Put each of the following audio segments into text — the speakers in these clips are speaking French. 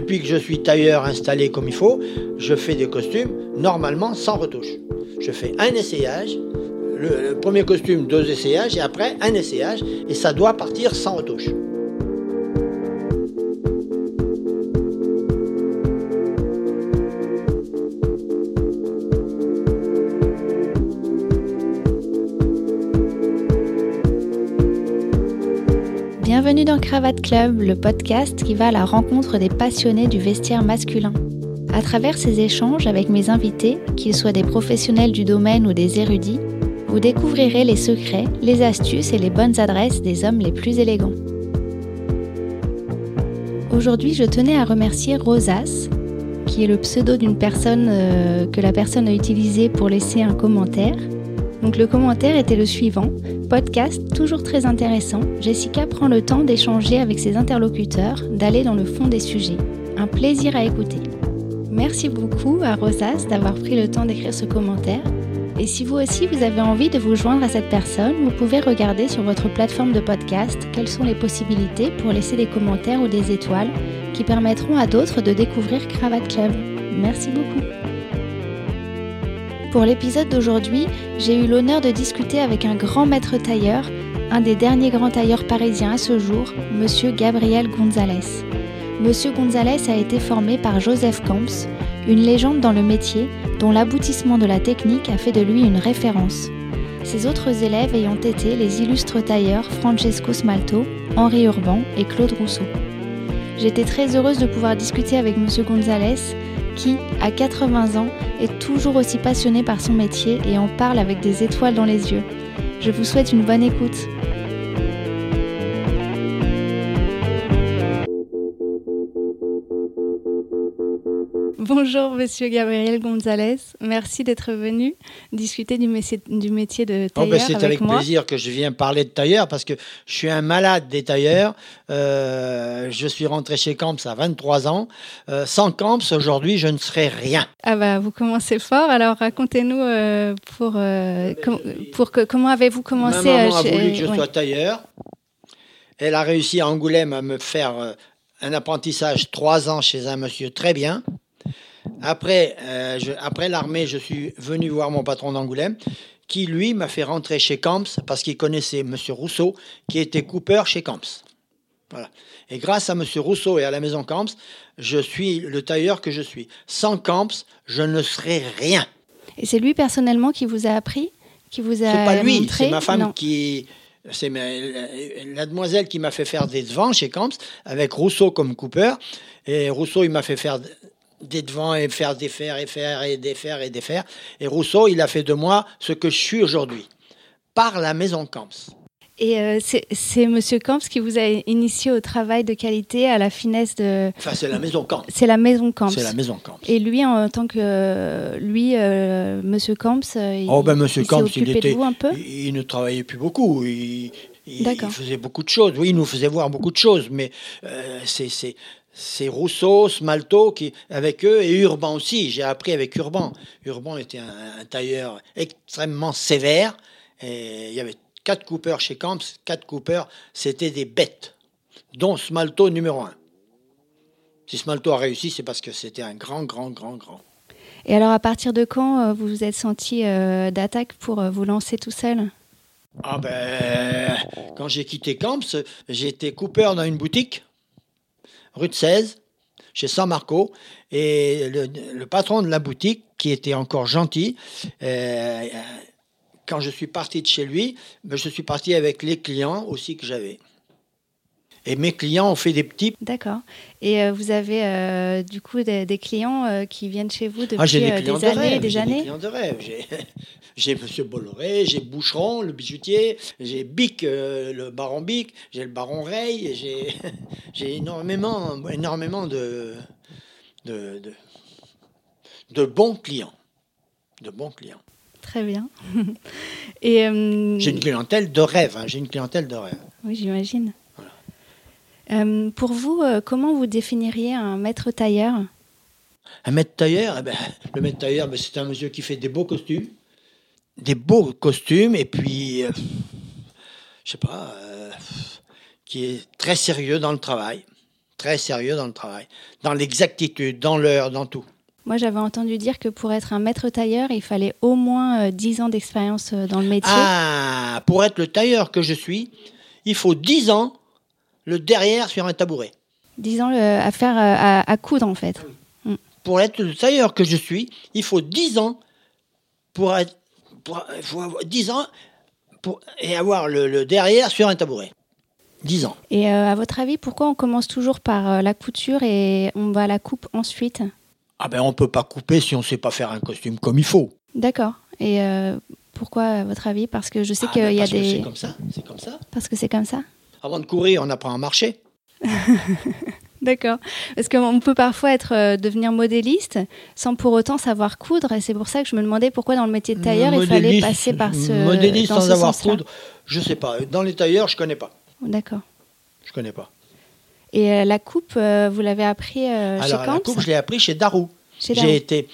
depuis que je suis tailleur installé comme il faut, je fais des costumes normalement sans retouche. Je fais un essayage, le, le premier costume, deux essayages, et après un essayage, et ça doit partir sans retouche. Bienvenue dans Cravate Club, le podcast qui va à la rencontre des passionnés du vestiaire masculin. À travers ces échanges avec mes invités, qu'ils soient des professionnels du domaine ou des érudits, vous découvrirez les secrets, les astuces et les bonnes adresses des hommes les plus élégants. Aujourd'hui, je tenais à remercier Rosas, qui est le pseudo d'une personne euh, que la personne a utilisé pour laisser un commentaire. Donc le commentaire était le suivant. Podcast toujours très intéressant. Jessica prend le temps d'échanger avec ses interlocuteurs, d'aller dans le fond des sujets. Un plaisir à écouter. Merci beaucoup à Rosas d'avoir pris le temps d'écrire ce commentaire. Et si vous aussi vous avez envie de vous joindre à cette personne, vous pouvez regarder sur votre plateforme de podcast quelles sont les possibilités pour laisser des commentaires ou des étoiles qui permettront à d'autres de découvrir Cravate Club. Merci beaucoup. Pour l'épisode d'aujourd'hui, j'ai eu l'honneur de discuter avec un grand maître tailleur, un des derniers grands tailleurs parisiens à ce jour, monsieur Gabriel Gonzalez. Monsieur Gonzalez a été formé par Joseph Camps, une légende dans le métier dont l'aboutissement de la technique a fait de lui une référence. Ses autres élèves ayant été les illustres tailleurs Francesco Smalto, Henri Urban et Claude Rousseau. J'étais très heureuse de pouvoir discuter avec monsieur Gonzalez qui, à 80 ans, est toujours aussi passionné par son métier et en parle avec des étoiles dans les yeux. Je vous souhaite une bonne écoute. Bonjour Monsieur Gabriel Gonzalez, merci d'être venu discuter du métier, du métier de Oh, tailleur ben, c'est avec, avec moi. plaisir que je viens parler de tailleur parce que je suis un malade des tailleurs. Euh, je suis rentré chez Camps à 23 ans. Euh, sans Camps, aujourd'hui, je ne serais rien. Ah bah vous commencez fort, alors racontez-nous euh, pour, com- pour que, comment avez-vous commencé Ma maman a voulu que je ouais. sois tailleur. Elle a réussi à Angoulême à me faire un apprentissage trois ans chez un monsieur très bien. Après, euh, je- après l'armée, je suis venu voir mon patron d'Angoulême, qui lui m'a fait rentrer chez Camps parce qu'il connaissait monsieur Rousseau, qui était coupeur chez Camps. Voilà. Et grâce à monsieur Rousseau et à la maison Camps, je suis le tailleur que je suis. Sans Camps, je ne serais rien. Et c'est lui personnellement qui vous a appris Qui vous a C'est pas lui, c'est ma femme Non. qui. C'est la demoiselle qui m'a fait faire des devants chez Camps avec Rousseau comme coupeur. Et Rousseau, il m'a fait faire des devants et faire défaire et faire et défaire et défaire. Et Rousseau, il a fait de moi ce que je suis aujourd'hui par la maison Camps. Et euh, c'est Monsieur Camps qui vous a initié au travail de qualité, à la finesse de... Enfin, c'est la maison Camps. C'est la maison Camps. C'est la maison Camps. Et lui, en tant que... lui, euh, Monsieur Camps, euh, il, Oh ben Monsieur il Camps, il de était, vous un peu il, il ne travaillait plus beaucoup. Il, il faisait beaucoup de choses. Oui, il nous faisait voir beaucoup de choses, mais euh, c'est c'est Rousseau, Smalto qui avec eux et Urban aussi. J'ai appris avec Urban. Urban était un, un tailleur extrêmement sévère. Et il y avait quatre coupeurs chez Camps. Quatre coupeurs, c'était des bêtes, dont Smalto numéro un. Si Smalto a réussi, c'est parce que c'était un grand, grand, grand, grand. Et alors, à partir de quand euh, vous vous êtes senti euh, d'attaque pour euh, vous lancer tout seul? Ah ben, quand j'ai quitté Camps, j'étais coupeur dans une boutique, rue de 16, chez San Marco, et le, patron de la boutique, qui était encore gentil, euh, quand je suis parti de chez lui, ben, je suis parti avec les clients aussi que j'avais. Et mes clients ont fait des petits. D'accord. Et euh, vous avez euh, du coup des, des clients euh, qui viennent chez vous depuis Ah, j'ai des clients des de années rêve. des J'ai des années clients de rêve. J'ai- Monsieur Bolloré, j'ai Boucheron, le bijoutier, j'ai Bic, le baron Bic, j'ai le baron Rey, j'ai j'ai énormément, énormément de, de, de, de bons clients. De bons clients. Très bien. et euh, J'ai une clientèle de rêve. hein, J'ai une clientèle de rêve. oui, j'imagine. Euh, pour vous, euh, comment vous définiriez un maître tailleur? Un maître tailleur, eh ben, le maître tailleur, ben, c'est un monsieur qui fait des beaux costumes, des beaux costumes, et puis, euh, je sais pas, euh, qui est très sérieux dans le travail, très sérieux dans le travail, dans l'exactitude, dans l'heure, dans tout. Moi, j'avais entendu dire que pour être un maître tailleur, il fallait au moins euh, 10 ans d'expérience dans le métier. Ah, pour être le tailleur que je suis, il faut 10 ans le derrière sur un tabouret. 10 ans le- à faire euh, à, à coudre, en fait. Pour être le tailleur que je suis, il faut 10 ans pour être pour, il faut avoir 10 ans pour, et avoir le, le derrière sur un tabouret. 10 ans. Et euh, à votre avis, pourquoi on commence toujours par euh, la couture et on va à la coupe ensuite? Ah ben on peut pas couper si on sait pas faire un costume comme il faut. D'accord. Et euh, pourquoi, à votre avis? Parce que je sais Ah qu'il ben y a des. C'est comme ça, c'est comme ça. Parce que c'est comme ça? Avant de courir, on apprend à marcher. D'accord. Parce qu'on peut parfois être euh, devenir modéliste sans pour autant savoir coudre. Et c'est pour ça que je me demandais pourquoi dans le métier de tailleur, il fallait passer par ce. Modéliste dans sans ce avoir coudre, je sais pas. Dans les tailleurs, je connais pas. D'accord. Je connais pas. Et euh, la coupe, euh, vous l'avez appris euh, chez Alors la Camps coupe, je l'ai appris chez Darou. Chez Darou. J'ai été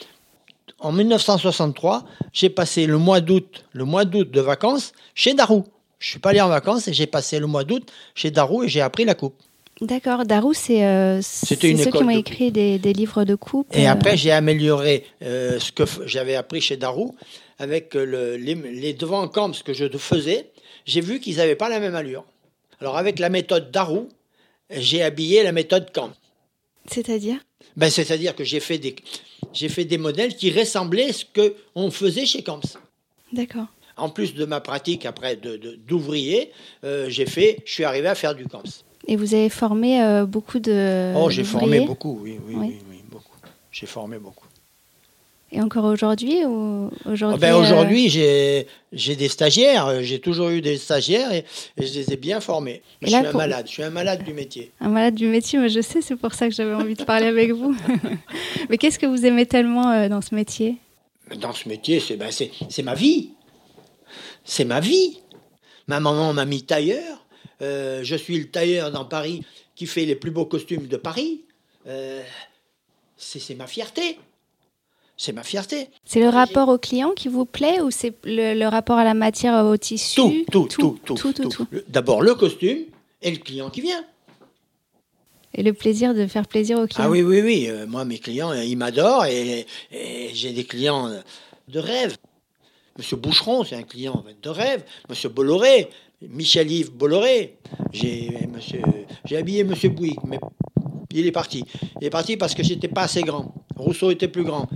en 1963, j'ai passé le mois d'août, le mois d'août de vacances chez Darou. Je suis pas allé en vacances et j'ai passé le mois d'août chez Darou et j'ai appris la coupe. D'accord. Darou, c'est euh, ceux qui ont écrit des, des livres de coupe. Et euh, après, j'ai amélioré euh, ce que j'avais appris chez Darou avec le- les, les devants camps que je faisais. J'ai vu qu'ils n'avaient pas la même allure. Alors, avec la méthode Darou, j'ai habillé la méthode Camp. C'est-à-dire? Ben, C'est-à-dire que j'ai fait, des, fait des modèles qui ressemblaient à ce qu'on faisait chez Camps. D'accord. En plus de ma pratique après de- de- d'ouvrier, euh, j'ai fait, je suis arrivé à faire du Camps. Et vous avez formé euh, beaucoup de. oh, j'ai formé beaucoup, oui, oui, Oui. oui, oui, beaucoup. J'ai formé beaucoup. Et encore aujourd'hui ou aujourd'hui Ah ben, euh, Aujourd'hui, j'ai des stagiaires. euh, J'ai toujours eu des stagiaires et, et je les ai bien formés. Et je là, suis un pour- malade. Je suis un malade du métier. Un malade du métier, mais je sais, c'est pour ça que j'avais envie de parler avec vous. mais qu'est-ce que vous aimez tellement euh, dans ce métier? Dans ce métier, c'est ben, ma vie. C'est ma vie. Ma maman m'a mis tailleur. Euh, je suis le tailleur dans Paris qui fait les plus beaux costumes de Paris. Euh, c'est ma fierté. C'est ma fierté. C'est le rapport au client qui vous plaît ou c'est le, le rapport à la matière, au tissu? Tout, tout, tout, tout. tout, tout, tout. tout. Le- D'abord le costume et le client qui vient. Et le plaisir de faire plaisir au client? Ah oui, oui, oui. euh, moi, mes clients, ils m'adorent et, et j'ai des clients de rêve. Monsieur Boucheron, c'est un client de rêve. Monsieur Bolloré, Michel-Yves Bolloré. J'ai monsieur, j'ai habillé Monsieur Bouygues, mais il est parti. Il est parti parce que j'étais pas assez grand. Rousseau était plus grand.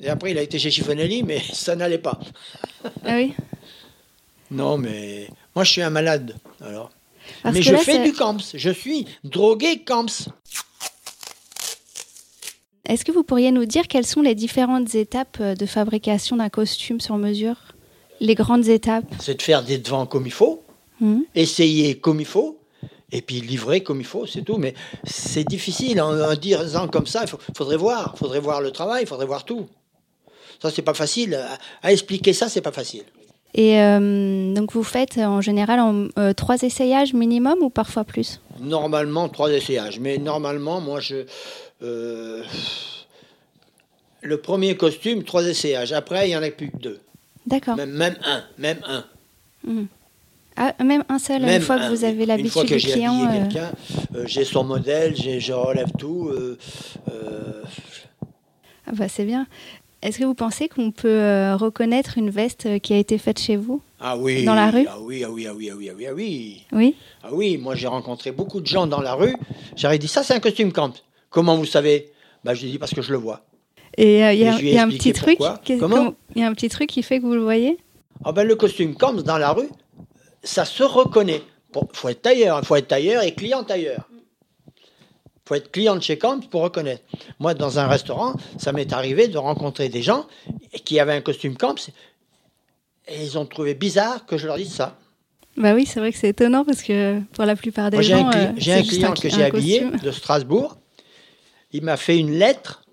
Et après, il a été chez Chiffonelli, mais ça n'allait pas. Ah oui. Non, mais moi, je suis un malade. Alors. Parce mais je là, fais du camps. Je suis drogué camps. Est-ce que vous pourriez nous dire quelles sont les différentes étapes euh, de fabrication d'un costume sur mesure? Les grandes étapes? C'est de faire des devants comme il faut. Hmm. essayer comme il faut, et puis livrer comme il faut, c'est tout. Mais c'est difficile en, en disant comme ça. Il faudrait voir, faudrait voir le travail, il faudrait voir tout. Ça, c'est pas facile. À, à expliquer ça, c'est pas facile. Et euh, donc vous faites euh, en général en, euh, trois essayages minimum ou parfois plus? Normalement, trois essayages. Mais normalement, moi, je. euh, le premier costume, trois essayages. Après, il y en a plus que deux. D'accord. Même, même un. Même un. Ah, même un seul, Même une fois que vous avez oui. Une fois l'habitude que du j'ai client. euh, quelqu'un, j'ai son modèle, j'ai- je relève tout. ah bah, c'est bien. Est-ce que vous pensez qu'on peut euh, reconnaître une veste euh, qui a été faite chez vous? Ah oui. Dans la rue? Ah oui, ah oui, ah oui, ah oui, ah oui, ah oui. Oui. Ah oui, moi j'ai rencontré beaucoup de gens dans la rue. J'aurais dit ça c'est un costume camp. Comment vous savez? Bah je dis parce que je le vois. Et euh, y y a un petit truc. qui- comment- Il y a un petit truc qui fait que vous le voyez? Ah ben le costume camp dans la rue, ça se reconnaît. Bon, faut être tailleur, faut être tailleur et client tailleur. Faut être client de chez Camp pour reconnaître. Moi, dans un restaurant, ça m'est arrivé de rencontrer des gens qui avaient un costume Camp et ils ont trouvé bizarre que je leur dise ça. Bah oui, c'est vrai que c'est étonnant parce que pour la plupart des Moi, j'ai gens, un, cli- euh, j'ai un juste client un- que j'ai habillé de Strasbourg. Il m'a fait une lettre.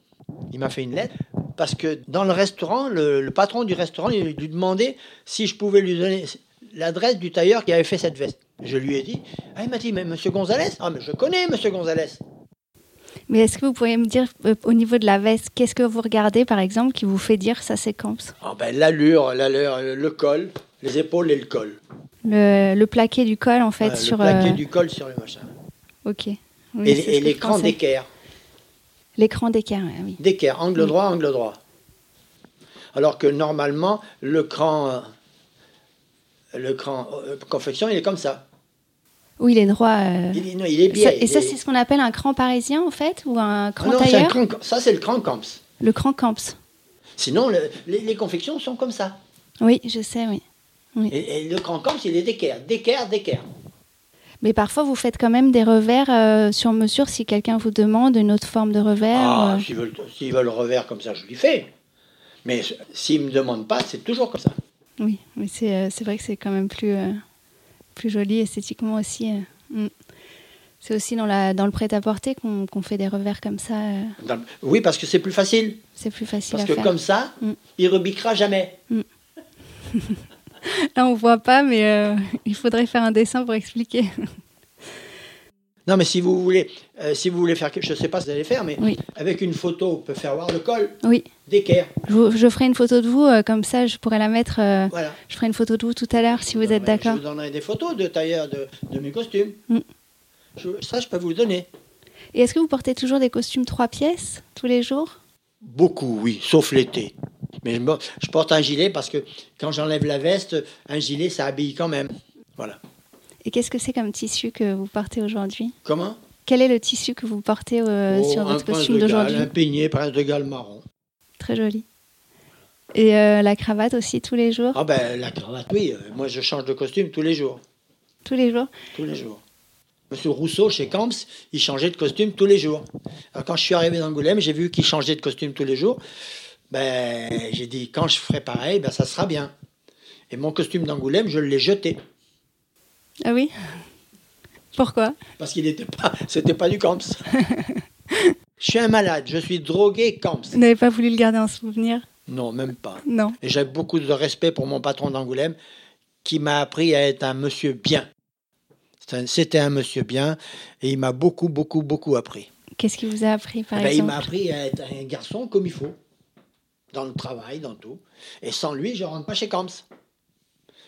Il m'a fait une lettre parce que dans le restaurant, le, le patron du restaurant, il lui demandait si je pouvais lui donner l'adresse du tailleur qui avait fait cette veste. Je lui ai dit. Ah, il m'a dit, mais Monsieur Gonzalez? Ah, mais je connais Monsieur Gonzalez. Mais est-ce que vous pourriez me dire euh, au niveau de la veste, qu'est-ce que vous regardez par exemple qui vous fait dire ça c'est Camps Ah, ben, l'allure, l'allure, le col, les épaules et le col. le, le plaqué du col en fait sur. le plaqué euh, du col sur le machin. Ok, Oui, et l'écran d'équerre. L'écran d'équerre, oui. D'équerre, angle droit, angle droit. Alors que normalement, le cran, euh, le cran euh, confection, il est comme ça. Oui, il est droit. euh, Il, est- non, il est bien. ça- et il ça, est- c'est ce qu'on appelle un cran parisien, en fait, ou un Ah cran non, un tailleur cran- ça, c'est le cran camps. Le cran camps. Sinon, le- les, les confections sont comme ça. Oui, je sais, oui. Et, et le cran camps, il est d'équerre, d'équerre, d'équerre. Mais parfois, vous faites quand même des revers euh, sur mesure si quelqu'un vous demande une autre forme de revers. Ah, euh. s'ils veulent, veulent le revers comme ça, je lui fais. Mais s'ils ne me demandent pas, c'est toujours comme ça. Oui, mais c'est euh, vrai que c'est quand même plus, plus joli esthétiquement aussi. euh. Mm. C'est aussi dans, la, dans le prêt-à-porter qu'on fait des revers comme ça. euh, Dans- oui, parce que c'est plus facile. c'est plus facile Parce à que faire. comme ça, Mm. il rebiquera jamais. Là, on voit pas, mais euh, il faudrait faire un dessin pour expliquer. Non, mais si vous voulez, euh, si vous voulez faire quelque, je ne sais pas si vous allez faire, mais Oui. avec une photo, on peut faire voir le col Oui, d'équerre. je, ferai une photo de vous, euh, comme ça je pourrais la mettre. euh, Voilà. je ferai une photo de vous tout à l'heure si vous êtes d'accord. Je vous donnerai des photos de tailleur de, de mes costumes. Mm. Je- ça, je peux vous le donner. Et est-ce que vous portez toujours des costumes trois pièces tous les jours? Beaucoup, oui, sauf l'été. Mais je porte un gilet parce que quand j'enlève la veste, un gilet, ça habille quand même. Voilà. Et qu'est-ce que c'est comme tissu que vous portez aujourd'hui? Comment? Quel est le tissu que vous portez euh, Oh, sur votre costume d'aujourd'hui? Un peigné, prince de Galles marron. Très joli. Et euh, la cravate aussi tous les jours? Ah ben, la cravate, oui. euh, Moi, je change de costume tous les jours. Tous les jours? Tous les jours. Monsieur Rousseau, chez Camps, il changeait de costume tous les jours. Alors, quand je suis arrivé d'Angoulême, j'ai vu qu'il changeait de costume tous les jours. Ben, j'ai dit, quand je ferai pareil, ben, ça sera bien. Et mon costume d'Angoulême, je l'ai jeté. Ah oui? Pourquoi? Parce qu'il n'était pas, c'était pas du Camps. je suis un malade, je suis drogué Camps. Vous n'avez pas voulu le garder en souvenir? Non, même pas. Non. Et j'ai beaucoup de respect pour mon patron d'Angoulême, qui m'a appris à être un monsieur bien. C'était un monsieur bien, et il m'a beaucoup, beaucoup, beaucoup appris. Qu'est-ce qu'il vous a appris par Eh ben, il exemple? m'a appris à être un garçon comme il faut, dans le travail, dans tout. Et sans lui, je rentre pas chez Camps.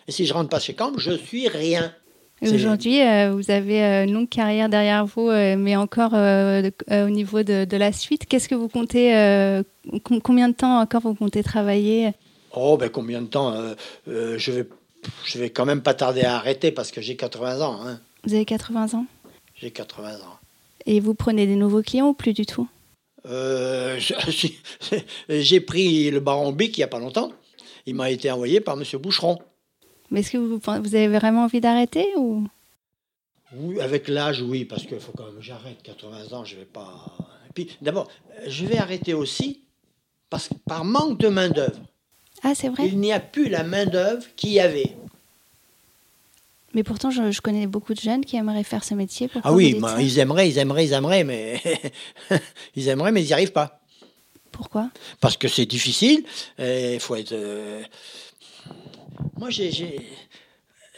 Et si je rentre pas chez Camps, je suis rien. Et Aujourd'hui, euh, vous avez euh, une longue carrière derrière vous, euh, mais encore de- au niveau de, de la suite. Qu'est-ce que vous comptez com- Combien de temps encore vous comptez travailler? Oh, ben combien de temps Je vais, je vais quand même pas tarder à arrêter parce que j'ai 80 ans. hein. Vous avez 80 ans? J'ai 80 ans. Et vous prenez des nouveaux clients ou plus du tout? Euh, j'ai pris le baron Bic il y a pas longtemps. Il m'a été envoyé par Monsieur Boucheron. Mais est-ce que vous, vous avez vraiment envie d'arrêter ou? Oui, avec l'âge, oui, parce qu'il faut quand même que j'arrête. 80 ans, je vais pas. Et puis, d'abord, je vais arrêter aussi parce que par manque de main d'œuvre. Ah, c'est vrai? Il n'y a plus la main d'œuvre qu'il y avait. Mais pourtant, je, je connais beaucoup de jeunes qui aimeraient faire ce métier. Pourquoi Ah oui, ben, ils aimeraient, ils aimeraient, ils aimeraient, mais ils aimeraient, mais ils n'y arrivent pas. Pourquoi? Parce que c'est difficile. Il faut être. euh, Moi, j'ai, j'ai-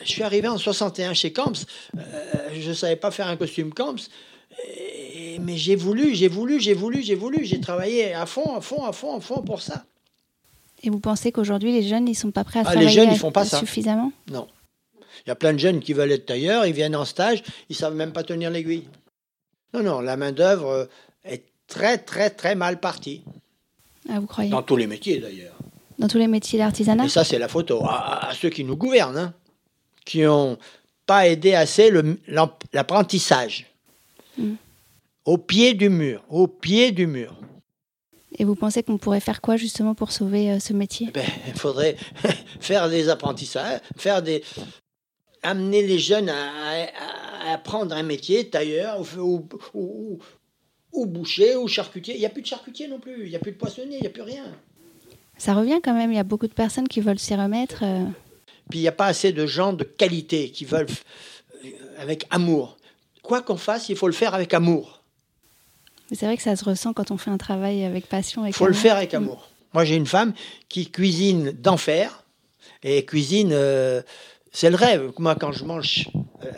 je suis arrivé en 61 chez Camps. euh, je ne savais pas faire un costume Camps. et- Mais j'ai voulu, j'ai voulu, j'ai voulu, j'ai voulu. J'ai travaillé à fond, à fond, à fond, à fond pour ça. Et vous pensez qu'aujourd'hui, les jeunes, ils sont pas prêts à Ah, les travailler jeunes, ils font pas ça. suffisamment? Non. Il y a plein de jeunes qui veulent être tailleurs, ils viennent en stage, ils savent même pas tenir l'aiguille. Non, non, la main-d'œuvre euh, est très, très, très mal partie. Ah, vous croyez? Dans tous les métiers d'ailleurs. Dans tous les métiers d'artisanat Et ça, c'est la photo. À, ceux qui nous gouvernent, hein, qui n'ont pas aidé assez l'apprentissage. Mm. Au pied du mur, au pied du mur. Et vous pensez qu'on pourrait faire quoi justement pour sauver euh, ce métier? Ben, il faudrait faire des apprentissages, faire des amener les jeunes à, à- à apprendre un métier, tailleur ou, ou, ou- ou boucher ou charcutier. Il n'y a plus de charcutier non plus, il n'y a plus de poissonnier, il n'y a plus rien. Ça revient quand même, il y a beaucoup de personnes qui veulent s'y remettre. euh. Puis il n'y a pas assez de gens de qualité qui veulent f- avec amour. Quoi qu'on fasse, il faut le faire avec amour. C'est vrai que ça se ressent quand on fait un travail avec passion. Il faut le faire avec amour. Moi, j'ai une femme qui cuisine d'enfer et cuisine, euh, c'est le rêve. Moi, quand je mange euh,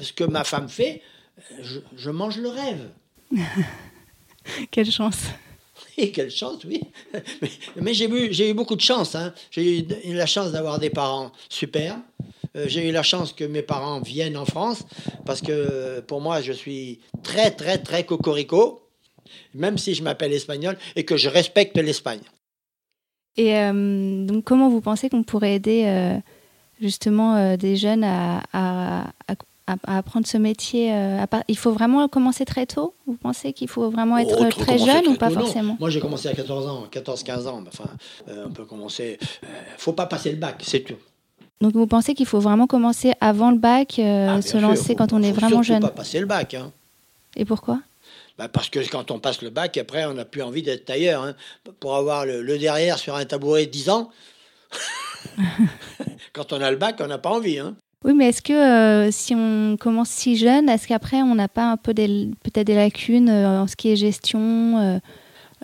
ce que ma femme fait, je, je mange le rêve. Quelle chance. Et quelle chance, oui. Mais, j'ai eu, beaucoup de chance. hein. J'ai eu la chance d'avoir des parents super. Euh, j'ai eu la chance que mes parents viennent en France parce que euh, pour moi, je suis très, très, très cocorico, même si je m'appelle espagnol et que je respecte l'Espagne. Et euh, donc, comment vous pensez qu'on pourrait aider justement des jeunes à- à apprendre ce métier à part- Il faut vraiment commencer très tôt? Vous pensez qu'il faut vraiment être Oh, très jeune très ou pas non. forcément? Moi, j'ai commencé à 14 ans, 14-15 ans. Enfin, euh, on peut commencer. euh, faut pas passer le bac, c'est tout. Donc, vous pensez qu'il faut vraiment commencer avant le bac, euh, Ah, se sûr, lancer faut- quand on est faut vraiment jeune? pas passer le bac. hein. Et pourquoi? Bah, parce que quand on passe le bac, après, on n'a plus envie d'être tailleur. hein. Pour avoir le, le derrière sur un tabouret 10 ans, quand on a le bac, on n'a pas envie. hein. Oui, mais est-ce que euh, si on commence si jeune, est-ce qu'après on n'a pas un peu des, peut-être des lacunes euh, en ce qui est gestion euh,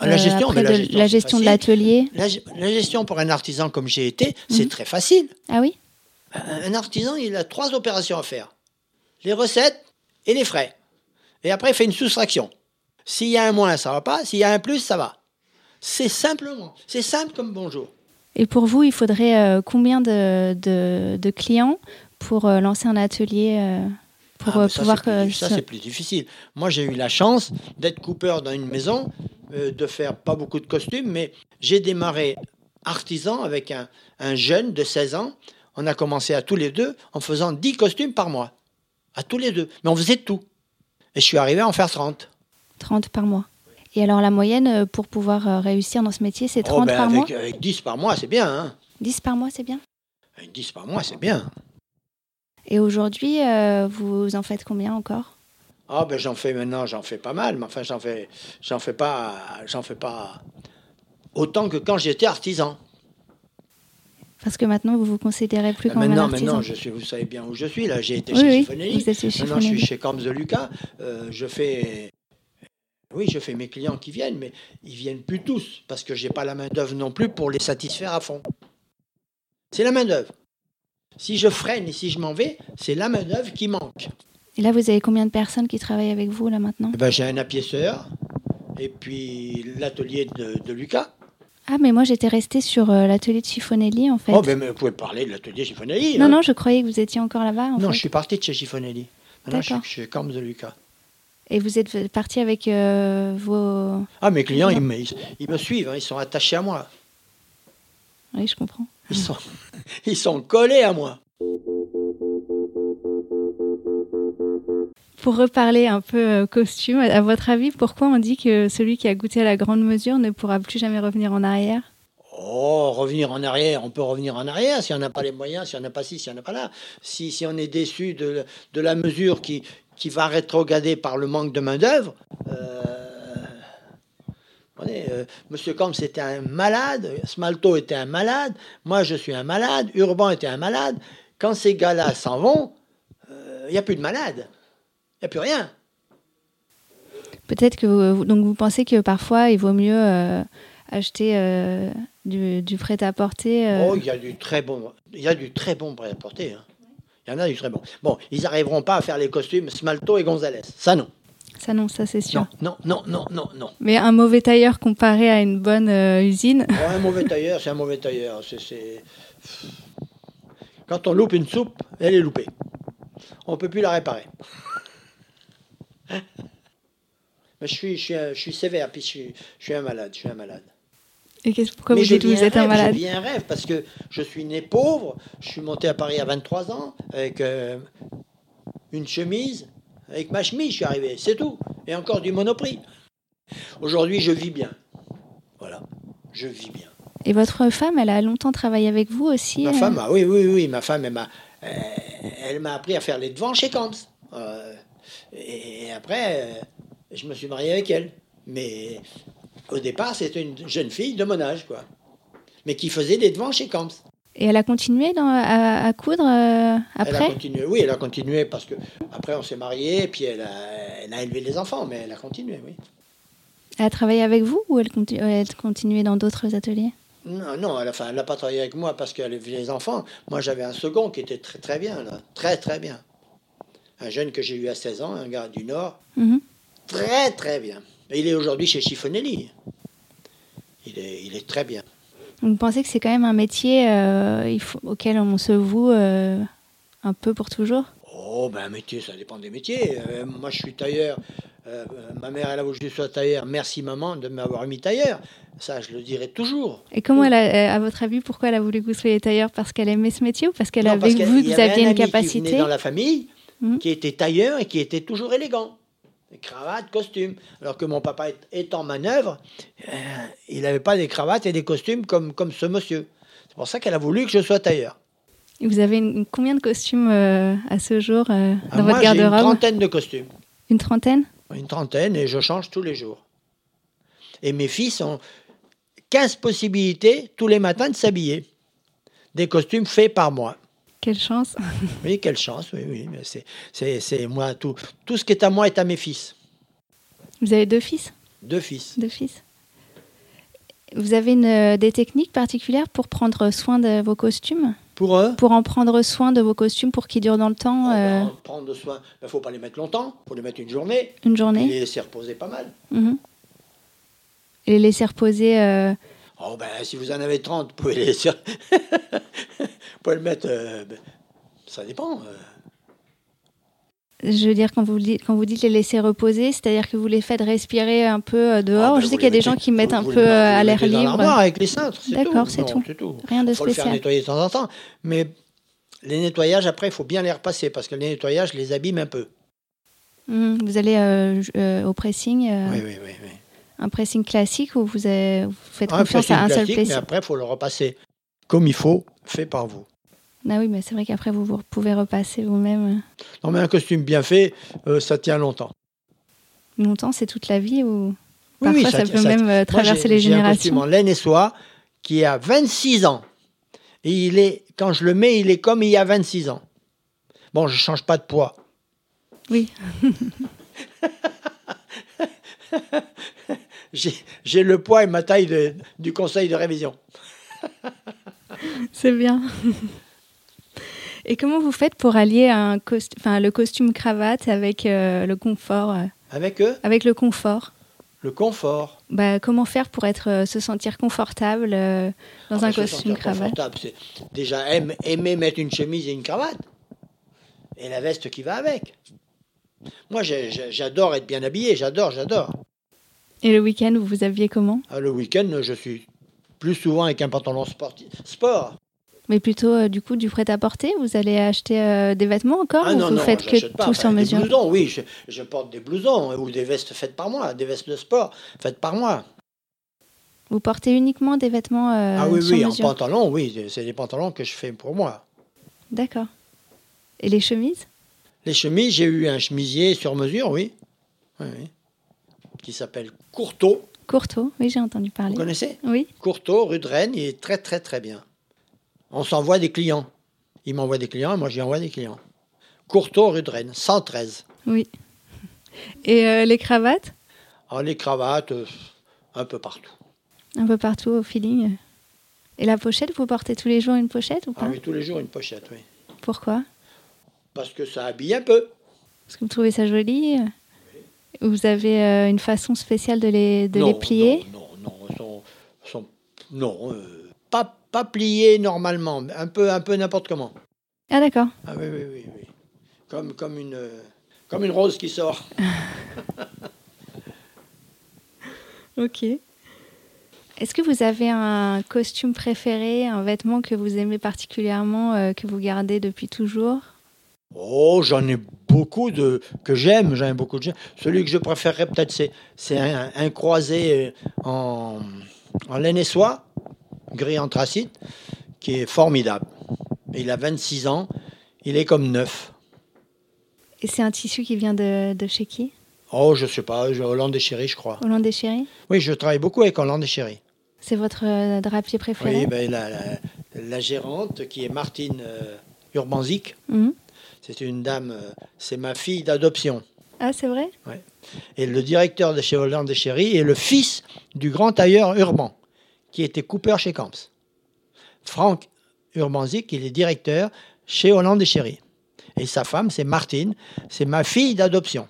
la gestion, après mais la de- gestion, la gestion de l'atelier? La, ge- la gestion pour un artisan comme j'ai été, c'est Mhm. très facile. Ah oui? Un un artisan, il a trois opérations à faire. Les recettes et les frais. Et après, il fait une soustraction. S'il y a un moins, ça va pas. S'il y a un plus, ça va. C'est simplement. C'est simple comme bonjour. Et pour vous, il faudrait combien de, de- de clients? Pour euh, lancer un atelier euh, pour Ah, euh, ça, pouvoir plus, ça, ce- c'est plus difficile. Moi, j'ai eu la chance d'être coupeur dans une maison, de faire pas beaucoup de costumes, mais j'ai démarré artisan avec un, un jeune de 16 ans. On a commencé à tous les deux en faisant 10 costumes par mois. À tous les deux. Mais on faisait tout. Et je suis arrivé à en faire 30. 30 par mois. Et alors la moyenne pour pouvoir réussir dans ce métier, c'est 30 Oh, ben, par avec, mois? avec 10 par mois, c'est bien. Hein 10 par mois, c'est bien? avec 10 par mois, c'est bien. Et aujourd'hui, euh, vous en faites combien encore? Ah ben j'en fais maintenant, j'en fais pas mal, mais enfin j'en fais, j'en fais pas, j'en fais pas autant que quand j'étais artisan. Parce que maintenant, vous vous considérez plus Euh, comme maintenant, un artisan. maintenant, je suis, vous savez bien où je suis. Là, j'ai été Oui, chez oui, Maintenant, je suis chez Camps de Lucas. Euh, je fais, oui, je fais mes clients qui viennent, mais ils viennent plus tous parce que j'ai pas la main d'œuvre non plus pour les satisfaire à fond. C'est la main d'œuvre. Si je freine et si je m'en vais, c'est la main d'œuvre qui manque. Et là, vous avez combien de personnes qui travaillent avec vous là maintenant? Eh ben, j'ai un appiesseur et puis l'atelier de, de Lucas. Ah, mais moi j'étais restée sur euh, l'atelier de Chiffonelli en fait. Oh, ben, mais vous pouvez parler de l'atelier Chiffonelli. non, hein. non, je croyais que vous étiez encore là-bas. en Non, fait. je suis parti de chez Chiffonelli. Maintenant, je suis chez Camps de Lucas. Et vous êtes parti avec euh, vos. Ah, mes clients, ils me, ils, ils me suivent, hein, ils sont attachés à moi. Oui, je comprends. Ils sont, ils sont collés à moi. Pour reparler un peu euh, costume, à votre avis, pourquoi on dit que celui qui a goûté à la grande mesure ne pourra plus jamais revenir en arrière? Oh, revenir en arrière, on peut revenir en arrière si on n'a pas les moyens, si on n'a pas ci, si on n'a pas là. Si, si on est déçu de, de la mesure qui, qui va rétrograder par le manque de main-d'œuvre. Euh, euh, Monsieur Camps était un malade, Smalto était un malade, moi je suis un malade, Urban était un malade. Quand ces gars-là s'en vont, il n'y a plus de malade. Il n'y a plus rien. Peut-être que vous, donc vous pensez que parfois il vaut mieux euh, acheter euh, du, du prêt-à-porter. euh, Oh, il y a du très bon, il y a du très bon prêt à porter. hein. Il y en a du très bon. Bon, ils n'arriveront pas à faire les costumes Smalto et Gonzalez. Ça non. Ça non, ça c'est sûr. Non, non, non, non, non. Mais un mauvais tailleur comparé à une bonne euh, usine. Un mauvais tailleur, c'est un mauvais tailleur. C'est, Quand on loupe une soupe, elle est loupée. On ne peut plus la réparer. Mais je suis, je suis, un- je suis sévère, puis je suis, je suis un malade. Je suis un malade. Et pourquoi Mais vous dites que vous êtes un rêve, malade Je vis un rêve parce que je suis né pauvre. Je suis monté à Paris à 23 ans avec euh, une chemise. Avec ma chemise, je suis arrivé. C'est tout. Et encore du monoprix. Aujourd'hui, je vis bien. Voilà. Je vis bien. Et votre femme, elle a longtemps travaillé avec vous aussi Ma euh femme, ah oui, oui, oui. Ma femme, elle m'a, elle m'a appris à faire les devants chez Camps. Euh, et, et après, euh, je me suis marié avec elle. Mais au départ, c'était une jeune fille de mon âge, quoi. Mais qui faisait des devants chez Camps. Et elle a continué dans- à, à coudre euh, Elle a après continué, oui, elle a continué parce que après on s'est mariés, puis elle a, elle a élevé les enfants, mais elle a continué, oui. Elle a travaillé avec vous ou elle, conti- elle a continué dans d'autres ateliers? Non, non, elle, enfin, n'a pas travaillé avec moi parce qu'elle élevait les enfants. Moi, j'avais un second qui était très, très bien, là, très, très bien. Un jeune que j'ai eu à 16 ans, un gars du Nord, Mhm. très, très bien. Il est aujourd'hui chez Chiffonelli. Il est, il est très bien. Vous pensez que c'est quand même un métier euh, il faut- auquel on se voue euh, Un peu pour toujours? Oh, ben un métier, ça dépend des métiers. Euh, moi, je suis tailleur. Ma mère, elle a voulu que je sois tailleur. Merci, maman, de m'avoir mis tailleur. Ça, je le dirai toujours. Et comment, elle a, à votre avis, pourquoi elle a voulu que vous soyez tailleur? Parce qu'elle aimait ce métier ou parce qu'elle avait vous avait aviez un une Qui capacité? venait dans la famille, Mhm. qui était tailleur et qui était toujours élégant. Cravate, costume. Alors que mon papa est, en manœuvre, euh, il n'avait pas des cravates et des costumes comme, comme ce monsieur. C'est pour ça qu'elle a voulu que je sois tailleur. Et Vous avez une- combien de costumes euh, à ce jour euh, Ah, dans moi, votre j'ai une garde-robe trentaine de costumes. Une trentaine Une trentaine et je change tous les jours. Et mes fils ont 15 possibilités tous les matins de s'habiller. Des costumes faits par moi. Quelle chance Oui, quelle chance, oui, oui. c'est, moi, tout, tout ce qui est à moi est à mes fils. Vous avez deux fils? Deux fils. Deux fils Vous avez une, euh, des techniques particulières pour prendre soin de vos costumes? Pour eux, Pour en prendre soin de vos costumes pour qu'ils durent dans le temps on euh, va en prendre soin. Il ne faut pas les mettre longtemps, il faut les mettre une journée. une Et journée les laisser reposer pas mal. Mhm. Et les laisser reposer euh, Oh ben, si vous en avez 30, vous pouvez les vous pouvez le mettre. euh, ben, ça dépend. euh. Je veux dire, quand vous, dites, quand vous dites les laisser reposer, c'est-à-dire que vous les faites respirer un peu euh, dehors. Ah, ben, Je sais qu'il y a des gens qui mettent vous- un vous peu à l'air libre. avec les cintres, c'est D'accord, tout. c'est tout. c'est tout. Rien de Il faut le faire spécial. nettoyer de temps en temps. Mais les nettoyages, après, il faut bien les repasser parce que les nettoyages les abîment un peu. Mhm. Vous allez euh, euh, au pressing, euh, Oui, oui, oui. oui. Un pressing classique où vous, avez- vous faites Un confiance pressing à un seul classique, mais pressing. après, il faut le repasser comme il faut, fait par vous. Ah oui, mais c'est vrai qu'après vous, vous pouvez repasser vous-même. Non, mais un costume bien fait, euh, ça tient longtemps. Longtemps, c'est toute la vie ou Oui, parfois oui, ça, tient- peut même euh, traverser les j'ai un costume générations. en laine et soie qui a 26 ans. Et il est, quand je le mets, il est comme il y a 26 ans. Bon, je change pas de poids. Oui. J'ai le poids et ma taille de- du conseil de révision. C'est bien. Et comment vous faites pour allier un cost- enfin, le costume cravate avec euh, le confort euh, Avec eux, Avec le confort? Le confort. bah, Comment faire pour être, euh, se sentir confortable dans Ah, un se costume sentir cravate? confortable, c'est déjà aime- aimer mettre une chemise et une cravate. Et la veste qui va avec. Moi, j'adore être bien habillé, j'adore, j'adore. Et le week-end, vous vous habillez comment Ah, Le week-end, je suis plus souvent avec un pantalon sportif, sport. Mais plutôt euh, du coup du prêt-à-porter Vous allez acheter euh, des vêtements encore Ah ou non, vous non, faites que pas. tout sur des mesure blousons, oui, je, je porte des blousons ou des vestes faites par moi, des vestes de sport faites par moi. Vous portez uniquement des vêtements euh, ah oui, sur oui, en mesure pantalon, oui, c'est des pantalons que je fais pour moi. D'accord. Et les chemises? Les chemises, j'ai eu un chemisier sur mesure, oui, oui, oui. Qui s'appelle Courteau. Courteau, oui, j'ai entendu parler. Vous connaissez? Oui, Courteau, rue de Rennes, il est très très très bien. On s'envoie des clients. Il m'envoie des clients et moi j'y envoie des clients. Courteau, rue de Rennes, 113. oui. Et euh, les cravates? Alors les cravates, euh, un peu partout. Un peu partout au feeling. Et la pochette, vous portez tous les jours une pochette ou pas? Ah oui, tous les jours une pochette, oui. Pourquoi? Parce que ça habille un peu. Parce que vous trouvez ça joli Vous avez euh, une façon spéciale de les, de non, les plier? Non, non, non, sont, sont- non euh, pas, pas pliés normalement, un peu, un peu n'importe comment. Ah d'accord. Ah oui, oui, oui, oui. Comme, comme, une, euh, comme une rose qui sort. Ok. Est-ce que vous avez un costume préféré, un vêtement que vous aimez particulièrement, euh, que vous gardez depuis toujours? Oh, j'en ai beaucoup de que j'aime, j'en ai beaucoup de j'aime. Celui que je préférerais peut-être, c'est, c'est un, un croisé euh, en, en laine et soie, gris anthracite, qui est formidable. Il a 26 ans, il est comme neuf. Et c'est un tissu qui vient de, de chez qui? Oh, je sais pas, Hollande et Chéri, je crois. Hollande et Chéri? Oui, je travaille beaucoup avec Hollande et Chéri. C'est votre euh, drapier préféré? Oui, ben, la, la, la gérante, qui est Martine euh, Urbanzik. C'est une dame, euh, c'est ma fille d'adoption. Ah, c'est vrai? Et le directeur de chez Hollande et Chéri est le fils du grand tailleur Urban, qui était coupeur chez Camps. Franck Urbanzik, il est directeur chez Hollande et Chéri. Et sa femme, c'est Martine, c'est ma fille d'adoption.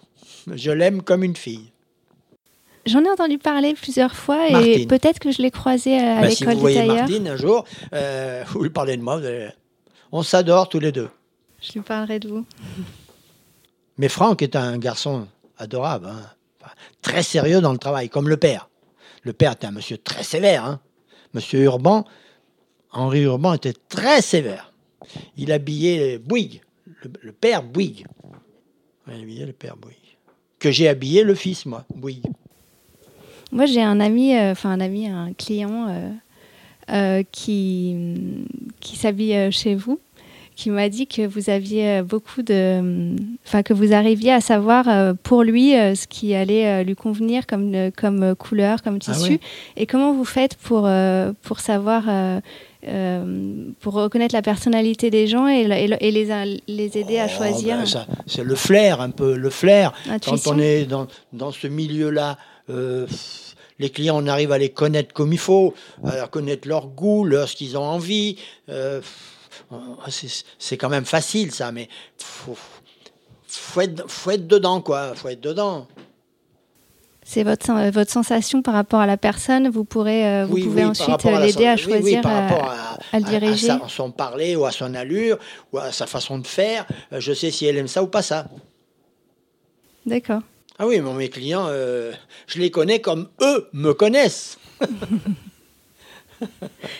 Je l'aime comme une fille. J'en ai entendu parler plusieurs fois et peut-être que je l'ai croisée à, à Ben, si l'école vous des voyez. Martine un jour, euh, vous lui parlez de moi, vous allez- on s'adore tous les deux. Je lui parlerai de vous. Mais Franck est un garçon adorable, hein. Enfin, très sérieux dans le travail, comme le père. Le père était un monsieur très sévère. Hein. Monsieur Urban, Henri Urban était très sévère. Il habillait Bouygues, le, le père Bouygues. Il habillait le père Bouygues. Que j'ai habillé le fils, moi, Bouygues. Moi, j'ai un ami, euh, enfin un ami, un client euh, euh, qui, qui s'habille chez vous, qui m'a dit que vous aviez euh, beaucoup de, enfin que vous arriviez à savoir euh, pour lui euh, ce qui allait lui convenir comme comme couleur, comme Ah tissu. Et comment vous faites pour pour savoir euh, pour reconnaître la personnalité des gens et, les les aider à Oh, choisir ben, ça, C'est le flair, un peu, le flair. Quand Intuition. on est dans, dans ce milieu-là, euh, les clients, on arrive à les connaître comme il faut, à connaître leur goût, leur, ce qu'ils ont envie. euh, c'est c'est quand même facile, ça, mais faut, faut, être, faut être dedans, quoi. faut être dedans. C'est votre, sen- votre sensation par rapport à la personne. Vous, pourrez, euh, vous Oui, pouvez oui, ensuite à l'aider à choisir, oui, par à- rapport à, à le diriger. sa- son parler ou à son allure ou à sa façon de faire. Euh, Je sais si elle aime ça ou pas ça. D'accord. Ah oui, mais mes clients, euh, je les connais comme eux me connaissent.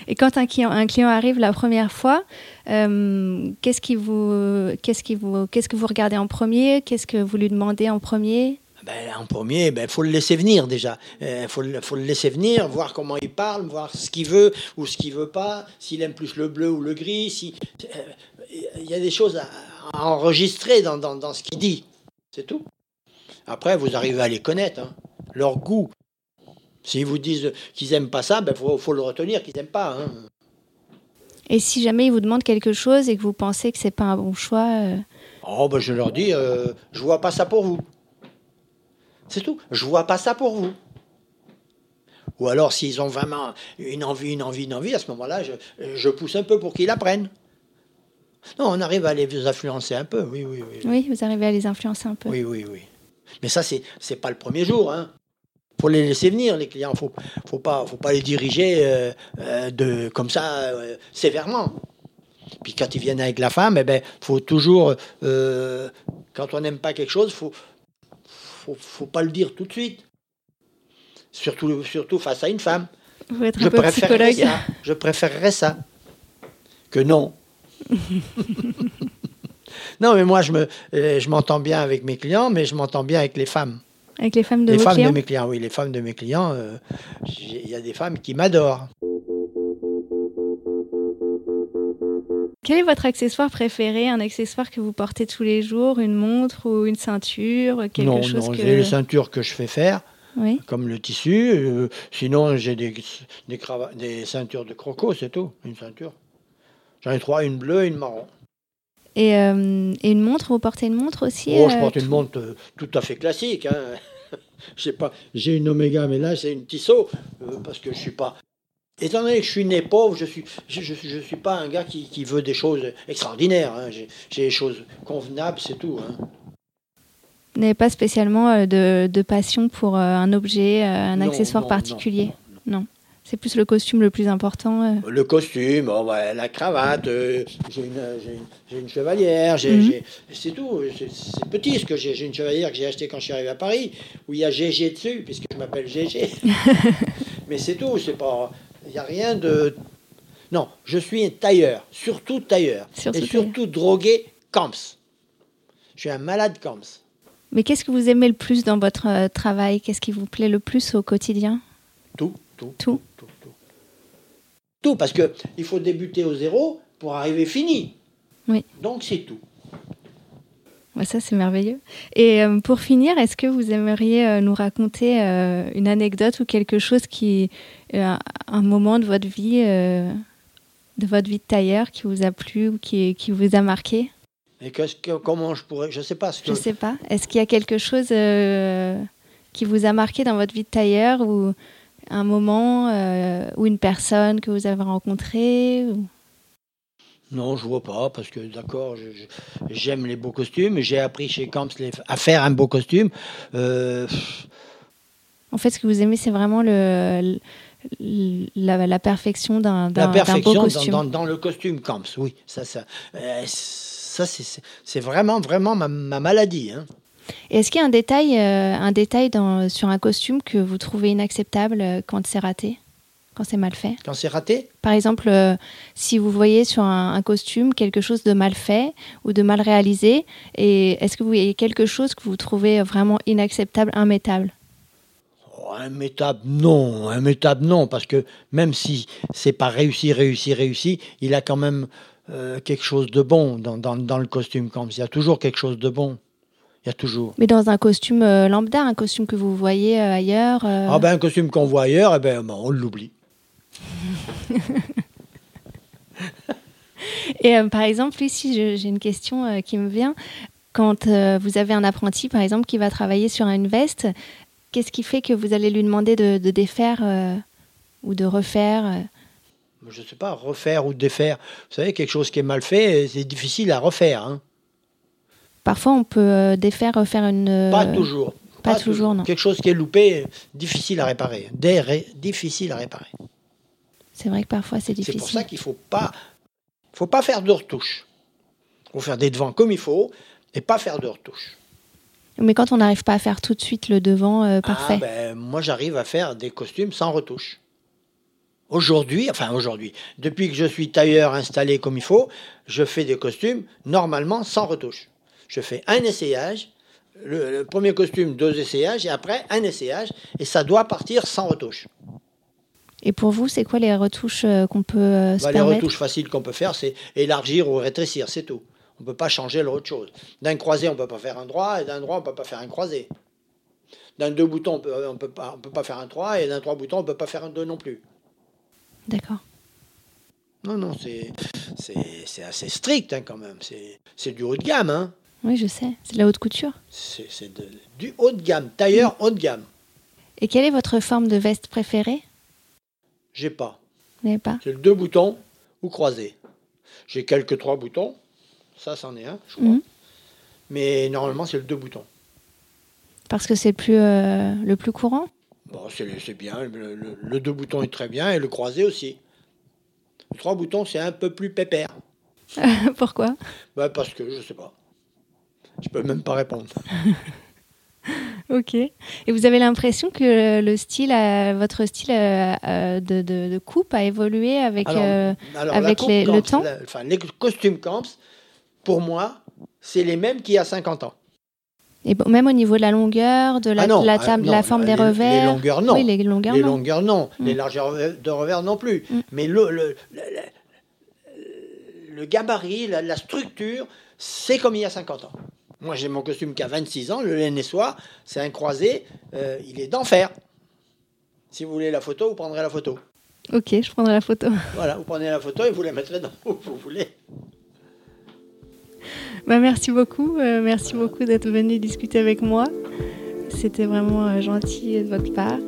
Et quand un client, arrive la première fois, euh, qu'est-ce vous, qu'est-ce vous, qu'est-ce que vous regardez en premier? Qu'est-ce que vous lui demandez en premier? Ben, en premier, il ben, faut le laisser venir déjà. Il faut, le- faut le laisser venir, voir comment il parle, voir ce qu'il veut ou ce qu'il veut pas, s'il aime plus le bleu ou le gris. Si, euh, il y a des choses à, à enregistrer dans, dans, dans ce qu'il dit. C'est tout. Après, vous arrivez à les connaître, hein. leur goût. S'ils vous disent qu'ils aiment pas ça, il ben, faut, faut le retenir qu'ils n'aiment pas. hein. Et si jamais il vous demande quelque chose et que vous pensez que c'est pas un bon choix, euh, Oh, ben je leur dis, euh, je vois pas ça pour vous. C'est tout. Je vois pas ça pour vous. Ou alors, s'ils ont vraiment une envie, une envie, une envie, à ce moment-là, je, je pousse un peu pour qu'ils apprennent. Non, on arrive à les influencer un peu, oui, oui, oui. oui, vous arrivez à les influencer un peu. Oui, oui, oui. Mais ça, c'est c'est pas le premier jour. Hein. Faut les laisser venir, les clients. faut faut pas, faut pas les diriger euh, euh, de, comme ça, euh, sévèrement. Puis quand ils viennent avec la femme, eh ben, faut toujours, quand on n'aime pas quelque chose, faut, faut, faut pas le dire tout de suite. Surtout, surtout face à une femme. Vous êtes Je un peu préférerais psychologue. ça. Je préférerais ça que non. non, mais moi, je me, je m'entends bien avec mes clients, mais je m'entends bien avec les femmes. Avec les femmes de les vos femmes clients de mes clients, oui, les femmes de mes clients. euh, Il y a des femmes qui m'adorent. Quel est votre accessoire préféré Un accessoire que vous portez tous les jours Une montre ou une ceinture Quelque non, chose non, que... j'ai les ceintures que je fais faire, Oui. comme le tissu. euh, sinon, j'ai des, des, des ceintures de croco, c'est tout. Une ceinture. J'en ai trois, une bleue et une marron. Et, euh, et une montre, vous portez une montre aussi Oh, je euh, porte une montre euh, tout à fait classique. Hein. Je sais pas, j'ai une Omega, mais là c'est une Tissot euh, parce que je suis pas. Étant donné que je suis né pauvre, je suis, je, je, je suis pas un gars qui, qui veut des choses extraordinaires. hein. J'ai j'ai des choses convenables, c'est tout. hein. Vous n'avez pas spécialement de, de passion pour un objet, un Non, accessoire non, particulier? non, Non. C'est plus le costume le plus important. euh. Le costume, oh, ouais, la cravate, euh, j'ai une, j'ai une- chevalière, Mhm. c'est tout. C'est petit ce que j'ai. J'ai une chevalière que j'ai achetée quand je suis arrivé à Paris, où il y a GG dessus, puisque je m'appelle GG. Mais c'est tout, c'est pas. Il n'y a rien de. Non, je suis un tailleur, surtout tailleur. Surtout et tailleur. surtout drogué Camps. Je suis un malade Camps. Mais qu'est-ce que vous aimez le plus dans votre euh, travail? Qu'est-ce qui vous plaît le plus au quotidien? Tout, tout, Tout. Tout, parce que il faut débuter au zéro pour arriver fini. Oui. Donc c'est tout. Ça, c'est merveilleux. Et euh, pour finir, est-ce que vous aimeriez euh, nous raconter euh, une anecdote ou quelque chose qui, un moment de votre vie, de votre vie de tailleur qui vous a plu ou qui, qui vous a marqué? Et qu'est-ce que, comment je pourrais, je sais pas ce que. Je sais pas. Est-ce qu'il y a quelque chose euh, qui vous a marqué dans votre vie de tailleur ou un moment euh, ou une personne que vous avez rencontrée ou- Non, je vois pas parce que d'accord, j'aime les beaux costumes. J'ai appris chez Camps les- à faire un beau costume. Euh, En fait, ce que vous aimez, c'est vraiment le, le- la, la perfection d'un beau dans, costume. dans- dans le costume Camps, oui, ça, ça, euh, Ça, c'est vraiment, vraiment ma, maladie. Hein. Est-ce qu'il y a un détail, euh, un détail dans, sur un costume que vous trouvez inacceptable euh, quand c'est raté quand c'est mal fait? Quand c'est raté? Par exemple, euh, si vous voyez sur un, costume quelque chose de mal fait ou de mal réalisé, et est-ce que vous voyez quelque chose que vous trouvez vraiment inacceptable, immétable? Oh, Immétable, non. Immétable, non. Parce que même si c'est pas réussi, réussi, réussi, il a quand même euh, quelque chose de bon dans, dans, le costume. Il y a toujours quelque chose de bon. Il y a toujours. Mais dans un costume euh, lambda, un costume que vous voyez ailleurs Ah ben un costume qu'on voit ailleurs, eh ben, on l'oublie. Et euh, par exemple, ici, j'ai une question euh, qui me vient. Quand euh, vous avez un apprenti, par exemple, qui va travailler sur une veste, qu'est-ce qui fait que vous allez lui demander de, défaire ou de refaire Je ne sais pas, refaire ou défaire. Vous savez, quelque chose qui est mal fait, c'est difficile à refaire. Hein. Parfois, on peut défaire, refaire une. Pas toujours. Pas, toujours, non. Quelque chose qui est loupé, difficile à réparer. difficile à réparer. C'est vrai que parfois c'est difficile. C'est pour ça qu'il ne faut pas, faut pas faire de retouches. Il faut faire des devants comme il faut et pas faire de retouches. Mais quand on n'arrive pas à faire tout de suite le devant euh, parfait ah, ben, Moi, j'arrive à faire des costumes sans retouches. Aujourd'hui, enfin aujourd'hui, depuis que je suis tailleur installé comme il faut, je fais des costumes normalement sans retouches. Je fais un essayage, le, premier costume, deux essayages, et après un essayage, et ça doit partir sans retouche. Et pour vous, c'est quoi les retouches euh, qu'on peut euh, se bah, Les retouches faciles qu'on peut faire, c'est élargir ou rétrécir, c'est tout. On ne peut pas changer l'autre chose. D'un croisé, on ne peut pas faire un droit, et d'un droit, on ne peut pas faire un croisé. D'un deux boutons, on peut, ne peut, peut pas faire un trois, et d'un trois boutons, on ne peut pas faire un deux non plus. D'accord. Non, non, c'est assez strict hein, quand même. C'est du haut de gamme. Hein. Oui, je sais. C'est de la haute couture. C'est du haut de gamme, tailleur haut de gamme. Et quelle est votre forme de veste préférée? J'ai pas. pas? C'est le deux boutons ou croisé. J'ai quelques trois boutons. Ça, c'en est un, je crois. Mhm. Mais normalement, c'est le deux boutons. Parce que c'est le plus, euh, le plus courant? Bon, c'est bien. Le, deux boutons est très bien et le croisé aussi. Le trois boutons, c'est un peu plus pépère. Pourquoi? Bah Parce que je sais pas. Je peux même pas répondre. ok. Et vous avez l'impression que le style, votre style euh, euh, de, coupe a évolué avec, euh, avec le temps? Enfin, les costumes camps, pour moi, c'est les mêmes qu'il y a 50 ans. Et même au niveau de la longueur, de la, ah la, la forme des revers Les longueurs, non. Oui, les longueurs, les non. Longueurs, non. Les mm. largeurs de revers, non plus. Mm. Mais le, le, le, gabarit, la structure, c'est comme il y a 50 ans. Moi, j'ai mon costume qui a 26 ans, le Lennessois, c'est un croisé, euh, il est d'enfer. Si vous voulez la photo, vous prendrez la photo. Ok, je prendrai la photo. Voilà, vous prenez la photo et vous la mettrez dans où vous voulez. Bah, merci beaucoup, euh, merci beaucoup d'être venu discuter avec moi. C'était vraiment euh, gentil de votre part.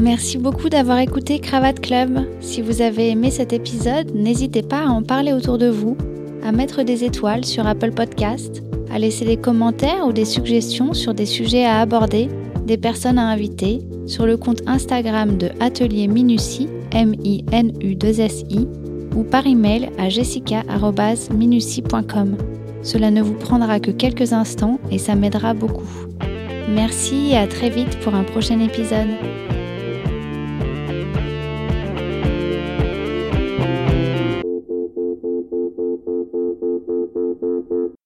Merci beaucoup d'avoir écouté Cravate Club. Si vous avez aimé cet épisode, n'hésitez pas à en parler autour de vous, à mettre des étoiles sur Apple Podcast, à laisser des commentaires ou des suggestions sur des sujets à aborder, des personnes à inviter, sur le compte Instagram de Atelier Minutie, M-I-N-U-2-S-I, ou par email à jessica.minutie.com. Cela ne vous prendra que quelques instants et ça m'aidera beaucoup. Merci et à très vite pour un prochain épisode.